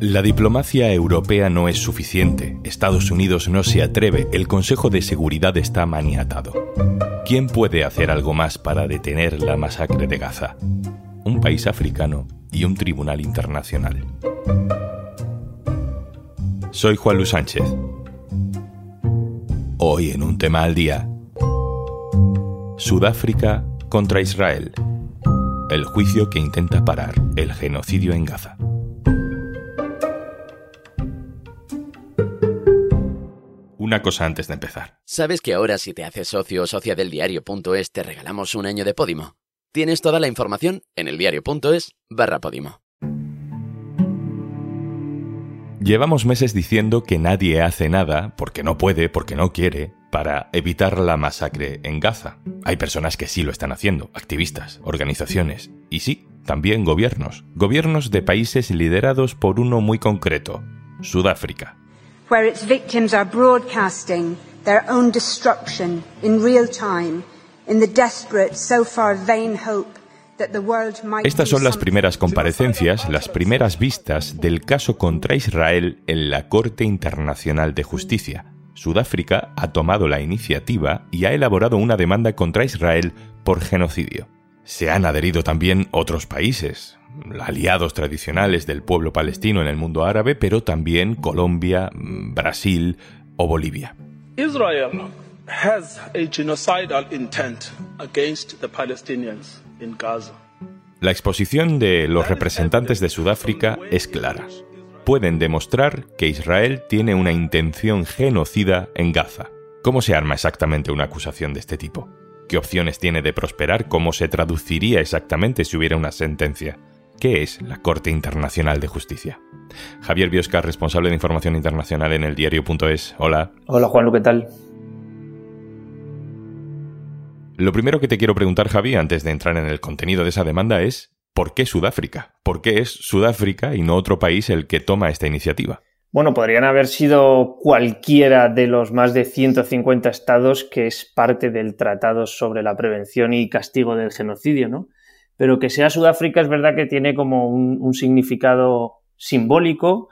La diplomacia europea no es suficiente. Estados Unidos no se atreve. El Consejo de Seguridad está maniatado. ¿Quién puede hacer algo más para detener la masacre de Gaza? Un país africano y un tribunal internacional. Soy Juan Luis Sánchez. Hoy en un tema al día. Sudáfrica contra Israel. El juicio que intenta parar el genocidio en Gaza. Una cosa antes de empezar. ¿Sabes que ahora si te haces socio o socia del diario.es te regalamos un año de Podimo? Tienes toda la información en eldiario.es barra Podimo. Llevamos meses diciendo que nadie hace nada, porque no puede, porque no quiere, para evitar la masacre en Gaza. Hay personas que sí lo están haciendo, activistas, organizaciones, y sí, también gobiernos. Gobiernos de países liderados por uno muy concreto, Sudáfrica. Where its victims are broadcasting their own destruction in real time in the desperate, so far vain hope estas son las primeras comparecencias, las primeras vistas del caso contra Israel en la Corte Internacional de Justicia. Sudáfrica ha tomado la iniciativa y ha elaborado una demanda contra Israel por genocidio. Se han adherido también otros países, aliados tradicionales del pueblo palestino en el mundo árabe, pero también Colombia, Brasil o Bolivia. Israel has a genocidal intent against the Palestinians. La exposición de los representantes de Sudáfrica es clara. Pueden demostrar que Israel tiene una intención genocida en Gaza. ¿Cómo se arma exactamente una acusación de este tipo? ¿Qué opciones tiene de prosperar? ¿Cómo se traduciría exactamente si hubiera una sentencia? ¿Qué es la Corte Internacional de Justicia? Javier Biosca, responsable de información internacional en el diario.es. Hola. Hola Juan, ¿qué tal? Lo primero que te quiero preguntar, Javi, antes de entrar en el contenido de esa demanda es, ¿por qué Sudáfrica? ¿Por qué es Sudáfrica y no otro país el que toma esta iniciativa? Bueno, podrían haber sido cualquiera de los más de 150 estados que es parte del Tratado sobre la Prevención y Castigo del Genocidio, ¿no? Pero que sea Sudáfrica es verdad que tiene como un, significado simbólico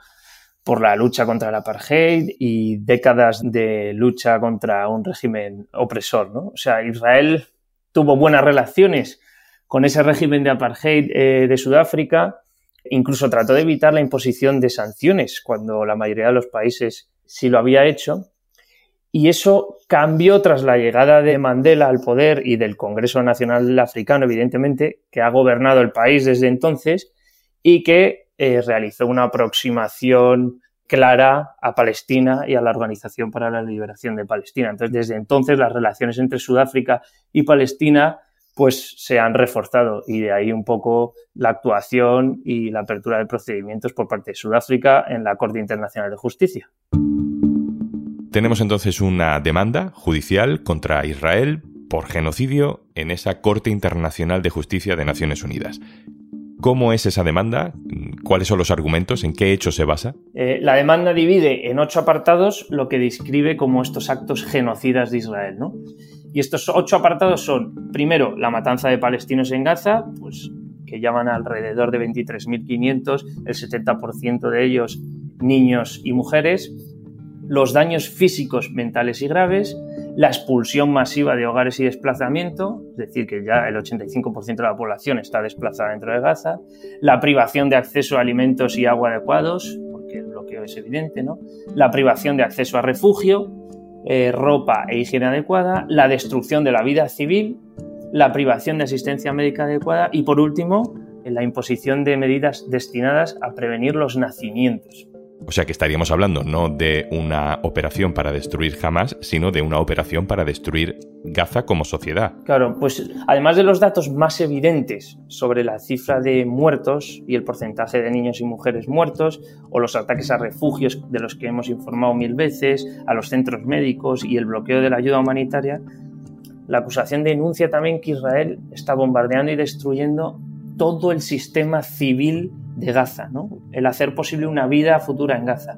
por la lucha contra el apartheid y décadas de lucha contra un régimen opresor. ¿no? O sea, Israel tuvo buenas relaciones con ese régimen de apartheid eh, de Sudáfrica, incluso trató de evitar la imposición de sanciones cuando la mayoría de los países sí lo había hecho. Y eso cambió tras la llegada de Mandela al poder y del Congreso Nacional Africano, evidentemente, que ha gobernado el país desde entonces y que eh, realizó una aproximación clara a Palestina y a la Organización para la Liberación de Palestina. Entonces, desde entonces las relaciones entre Sudáfrica y Palestina pues se han reforzado y de ahí un poco la actuación y la apertura de procedimientos por parte de Sudáfrica en la Corte Internacional de Justicia. Tenemos entonces una demanda judicial contra Israel por genocidio en esa Corte Internacional de Justicia de Naciones Unidas. ¿Cómo es esa demanda? ¿Cuáles son los argumentos? ¿En qué hecho se basa? Eh, la demanda divide en ocho apartados lo que describe como estos actos genocidas de Israel. ¿no? Y estos ocho apartados son, primero, la matanza de palestinos en Gaza, pues, que llaman alrededor de 23.500, el 70% de ellos niños y mujeres, los daños físicos, mentales y graves, la expulsión masiva de hogares y desplazamiento, es decir, que ya el 85% de la población está desplazada dentro de Gaza, la privación de acceso a alimentos y agua adecuados, porque el bloqueo es evidente, ¿no? la privación de acceso a refugio, eh, ropa e higiene adecuada, la destrucción de la vida civil, la privación de asistencia médica adecuada y, por último, la imposición de medidas destinadas a prevenir los nacimientos. O sea que estaríamos hablando no de una operación para destruir Hamas, sino de una operación para destruir Gaza como sociedad. Claro, pues además de los datos más evidentes sobre la cifra de muertos y el porcentaje de niños y mujeres muertos, o los ataques a refugios de los que hemos informado mil veces, a los centros médicos y el bloqueo de la ayuda humanitaria, la acusación denuncia también que Israel está bombardeando y destruyendo todo el sistema civil de Gaza, el hacer posible una vida futura en Gaza.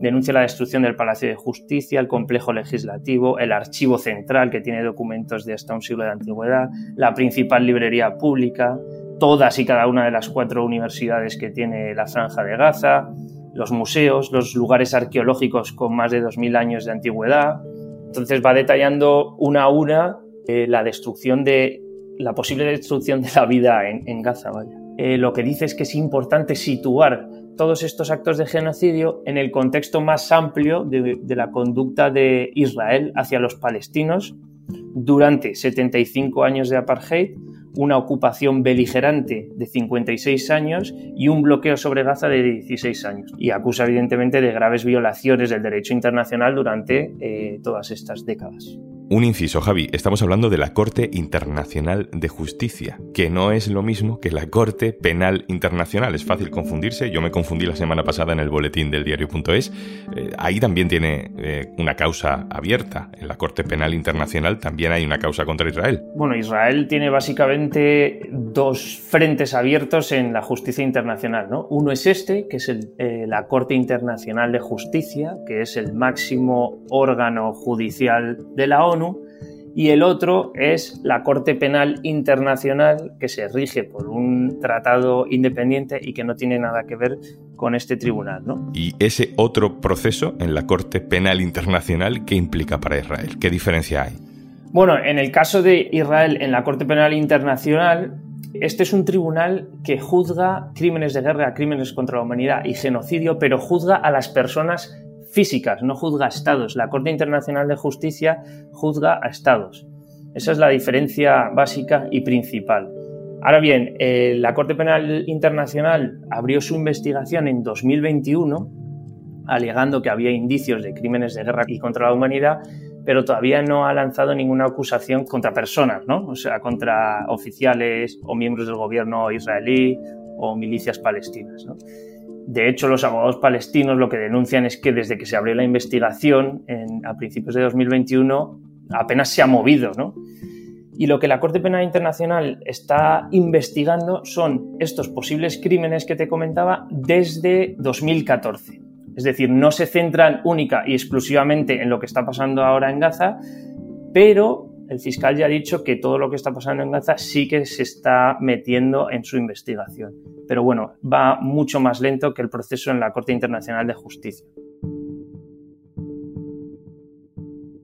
Denuncia la destrucción del Palacio de Justicia, el complejo legislativo, el archivo central que tiene documentos de hasta un siglo de antigüedad, la principal librería pública, todas y cada una de las cuatro universidades que tiene la franja de Gaza, los museos, los lugares arqueológicos con más de 2.000 años de antigüedad. Entonces va detallando una a una eh, la destrucción de la posible destrucción de la vida en, Gaza. Eh, lo que dice es que es importante situar todos estos actos de genocidio en el contexto más amplio de, de la conducta de Israel hacia los palestinos durante 75 años de apartheid una ocupación beligerante de 56 años y un bloqueo sobre Gaza de 16 años. Y acusa evidentemente de graves violaciones del derecho internacional durante eh, todas estas décadas. Un inciso, Javi, estamos hablando de la Corte Internacional de Justicia, que no es lo mismo que la Corte Penal Internacional. Es fácil confundirse, yo me confundí la semana pasada en el boletín del diario.es. Eh, ahí también tiene eh, una causa abierta. En la Corte Penal Internacional también hay una causa contra Israel. Bueno, Israel tiene básicamente dos frentes abiertos en la justicia internacional. ¿no? Uno es este, que es eh, la Corte Internacional de Justicia, que es el máximo órgano judicial de la ONU y el otro es la Corte Penal Internacional, que se rige por un tratado independiente y que no tiene nada que ver con este tribunal. ¿Y ese otro proceso en la Corte Penal Internacional qué implica para Israel? ¿Qué diferencia hay? Bueno, en el caso de Israel en la Corte Penal Internacional, este es un tribunal que juzga crímenes de guerra, crímenes contra la humanidad y genocidio, pero juzga a las personas físicas, no juzga a estados. La Corte Internacional de Justicia juzga a estados. Esa es la diferencia básica y principal. Ahora bien, eh, la Corte Penal Internacional abrió su investigación en 2021 alegando que había indicios de crímenes de guerra y contra la humanidad, pero todavía no ha lanzado ninguna acusación contra personas, ¿no? O sea, contra oficiales o miembros del gobierno israelí o milicias palestinas. De hecho, los abogados palestinos lo que denuncian es que desde que se abrió la investigación a principios de 2021 apenas se ha movido, ¿no? Y lo que la Corte Penal Internacional está investigando son estos posibles crímenes que te comentaba desde 2014. Es decir, no se centran única y exclusivamente en lo que está pasando ahora en Gaza, pero el fiscal ya ha dicho que todo lo que está pasando en Gaza sí que se está metiendo en su investigación. Pero bueno, va mucho más lento que el proceso en la Corte Internacional de Justicia.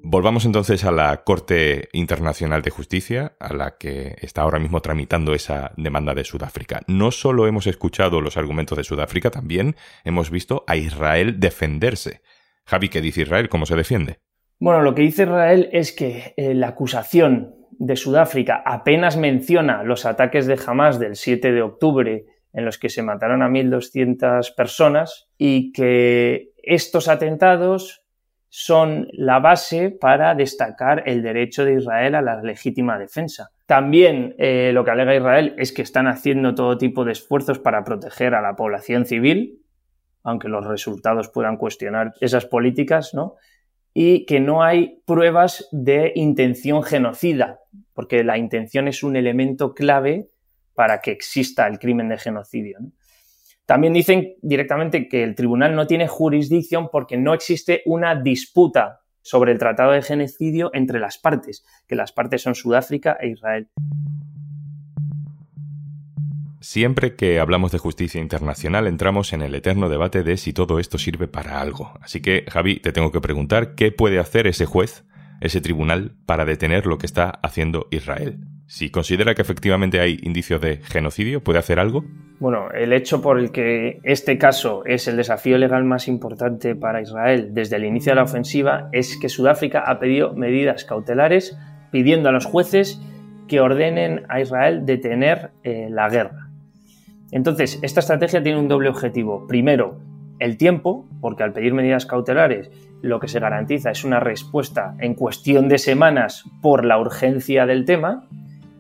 Volvamos entonces a la Corte Internacional de Justicia, a la que está ahora mismo tramitando esa demanda de Sudáfrica. No solo hemos escuchado los argumentos de Sudáfrica, también hemos visto a Israel defenderse. Javi, ¿qué dice Israel? ¿Cómo se defiende? Bueno, lo que dice Israel es que eh, la acusación de Sudáfrica apenas menciona los ataques de Hamas del 7 de octubre en los que se mataron a 1.200 personas y que estos atentados son la base para destacar el derecho de Israel a la legítima defensa. También eh, lo que alega Israel es que están haciendo todo tipo de esfuerzos para proteger a la población civil, aunque los resultados puedan cuestionar esas políticas, ¿no? Y que no hay pruebas de intención genocida, porque la intención es un elemento clave para que exista el crimen de genocidio. También dicen directamente que el tribunal no tiene jurisdicción porque no existe una disputa sobre el tratado de genocidio entre las partes, que las partes son Sudáfrica e Israel. Siempre que hablamos de justicia internacional entramos en el eterno debate de si todo esto sirve para algo. Así que, Javi, te tengo que preguntar qué puede hacer ese juez, ese tribunal, para detener lo que está haciendo Israel. Si considera que efectivamente hay indicios de genocidio, ¿puede hacer algo? Bueno, el hecho por el que este caso es el desafío legal más importante para Israel desde el inicio de la ofensiva es que Sudáfrica ha pedido medidas cautelares pidiendo a los jueces que ordenen a Israel detener eh, la guerra. Entonces, esta estrategia tiene un doble objetivo. Primero, el tiempo, porque al pedir medidas cautelares lo que se garantiza es una respuesta en cuestión de semanas por la urgencia del tema.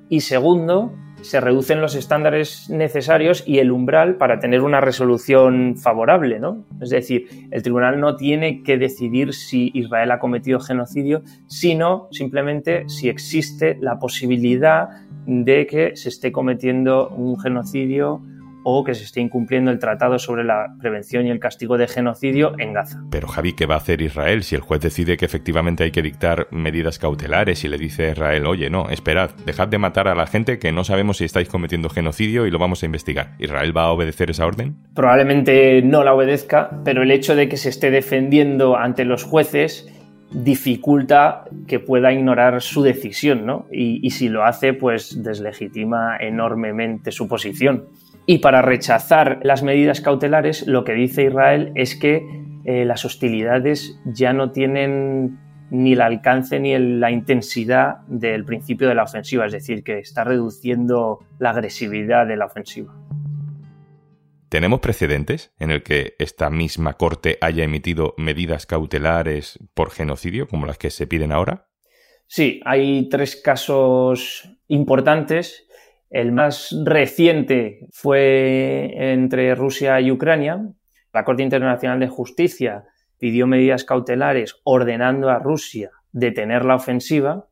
Y segundo, se reducen los estándares necesarios y el umbral para tener una resolución favorable, ¿no? Es decir, el tribunal no tiene que decidir si Israel ha cometido genocidio, sino simplemente si existe la posibilidad de que se esté cometiendo un genocidio o que se esté incumpliendo el Tratado sobre la Prevención y el Castigo de Genocidio en Gaza. Pero Javi, ¿qué va a hacer Israel si el juez decide que efectivamente hay que dictar medidas cautelares y le dice a Israel, oye, no, esperad, dejad de matar a la gente que no sabemos si estáis cometiendo genocidio y lo vamos a investigar? ¿Israel va a obedecer esa orden? Probablemente no la obedezca, pero el hecho de que se esté defendiendo ante los jueces dificulta que pueda ignorar su decisión, ¿no? Y, si lo hace, pues deslegitima enormemente su posición. Y para rechazar las medidas cautelares, lo que dice Israel es que eh, las hostilidades ya no tienen ni el alcance ni la intensidad del principio de la ofensiva, es decir, que está reduciendo la agresividad de la ofensiva. ¿Tenemos precedentes en el que esta misma Corte haya emitido medidas cautelares por genocidio, como las que se piden ahora? Sí, hay tres casos importantes. El más reciente fue entre Rusia y Ucrania. La Corte Internacional de Justicia pidió medidas cautelares ordenando a Rusia detener la ofensiva,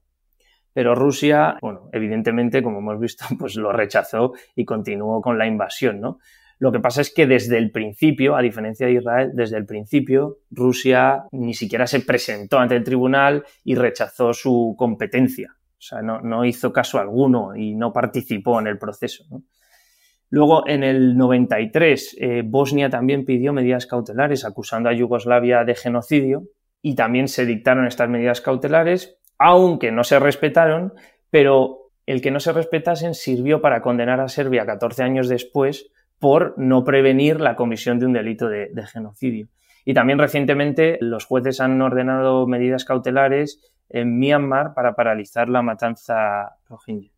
pero Rusia, bueno, evidentemente, como hemos visto, pues lo rechazó y continuó con la invasión, ¿no? Lo que pasa es que desde el principio, a diferencia de Israel, desde el principio Rusia ni siquiera se presentó ante el tribunal y rechazó su competencia. O sea, no, hizo caso alguno y no participó en el proceso. Luego, en el 93, eh, Bosnia también pidió medidas cautelares acusando a Yugoslavia de genocidio y también se dictaron estas medidas cautelares, aunque no se respetaron, pero el que no se respetasen sirvió para condenar a Serbia 14 años después por no prevenir la comisión de un delito de, genocidio. Y también recientemente los jueces han ordenado medidas cautelares en Myanmar para paralizar la matanza rohingya.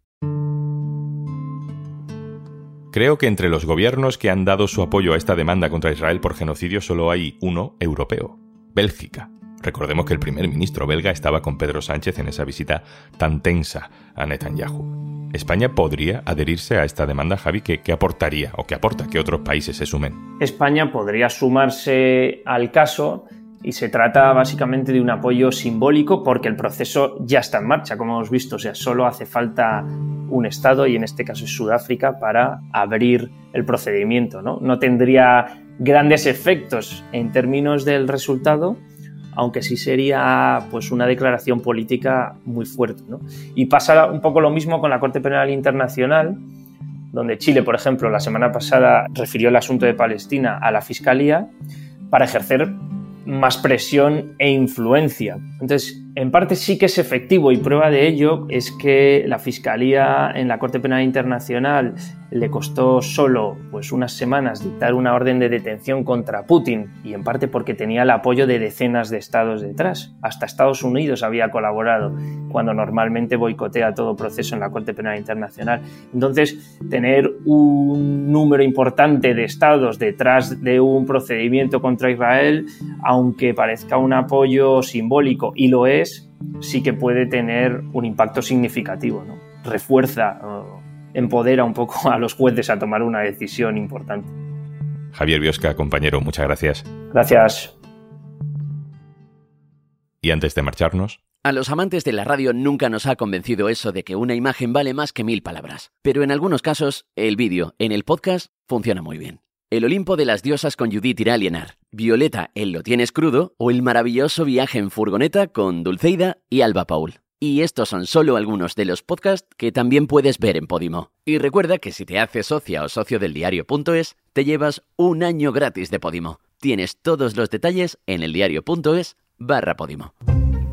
Creo que entre los gobiernos que han dado su apoyo a esta demanda contra Israel por genocidio solo hay uno europeo, Bélgica. Recordemos que el primer ministro belga estaba con Pedro Sánchez en esa visita tan tensa a Netanyahu. ¿España podría adherirse a esta demanda, Javi? ¿Qué, aportaría o qué aporta que otros países se sumen? España podría sumarse al caso y se trata básicamente de un apoyo simbólico porque el proceso ya está en marcha, como hemos visto. O sea, solo hace falta un Estado, y en este caso es Sudáfrica, para abrir el procedimiento. No, no tendría grandes efectos en términos del resultado, aunque sí sería pues una declaración política muy fuerte. Y pasa un poco lo mismo con la Corte Penal Internacional, donde Chile, por ejemplo, la semana pasada refirió el asunto de Palestina a la Fiscalía para ejercer más presión e influencia. Entonces, en parte sí que es efectivo y prueba de ello es que la Fiscalía en la Corte Penal Internacional le costó solo pues, unas semanas dictar una orden de detención contra Putin y en parte porque tenía el apoyo de decenas de estados detrás. Hasta Estados Unidos había colaborado cuando normalmente boicotea todo proceso en la Corte Penal Internacional. Entonces, tener un número importante de estados detrás de un procedimiento contra Israel, aunque parezca un apoyo simbólico y lo es, sí que puede tener un impacto significativo. ¿no? Refuerza, empodera un poco a los jueces a tomar una decisión importante. Javier Biosca, compañero, muchas gracias. Gracias. Y antes de marcharnos. A los amantes de la radio nunca nos ha convencido eso de que una imagen vale más que mil palabras. Pero en algunos casos, el vídeo en el podcast funciona muy bien. El Olimpo de las diosas con Judith Iralienar, Violeta, el lo tienes crudo o el maravilloso viaje en furgoneta con Dulceida y Alba Paul. Y estos son solo algunos de los podcasts que también puedes ver en Podimo. Y recuerda que si te haces socia o socio del diario.es, te llevas un año gratis de Podimo. Tienes todos los detalles en eldiario.es barra Podimo.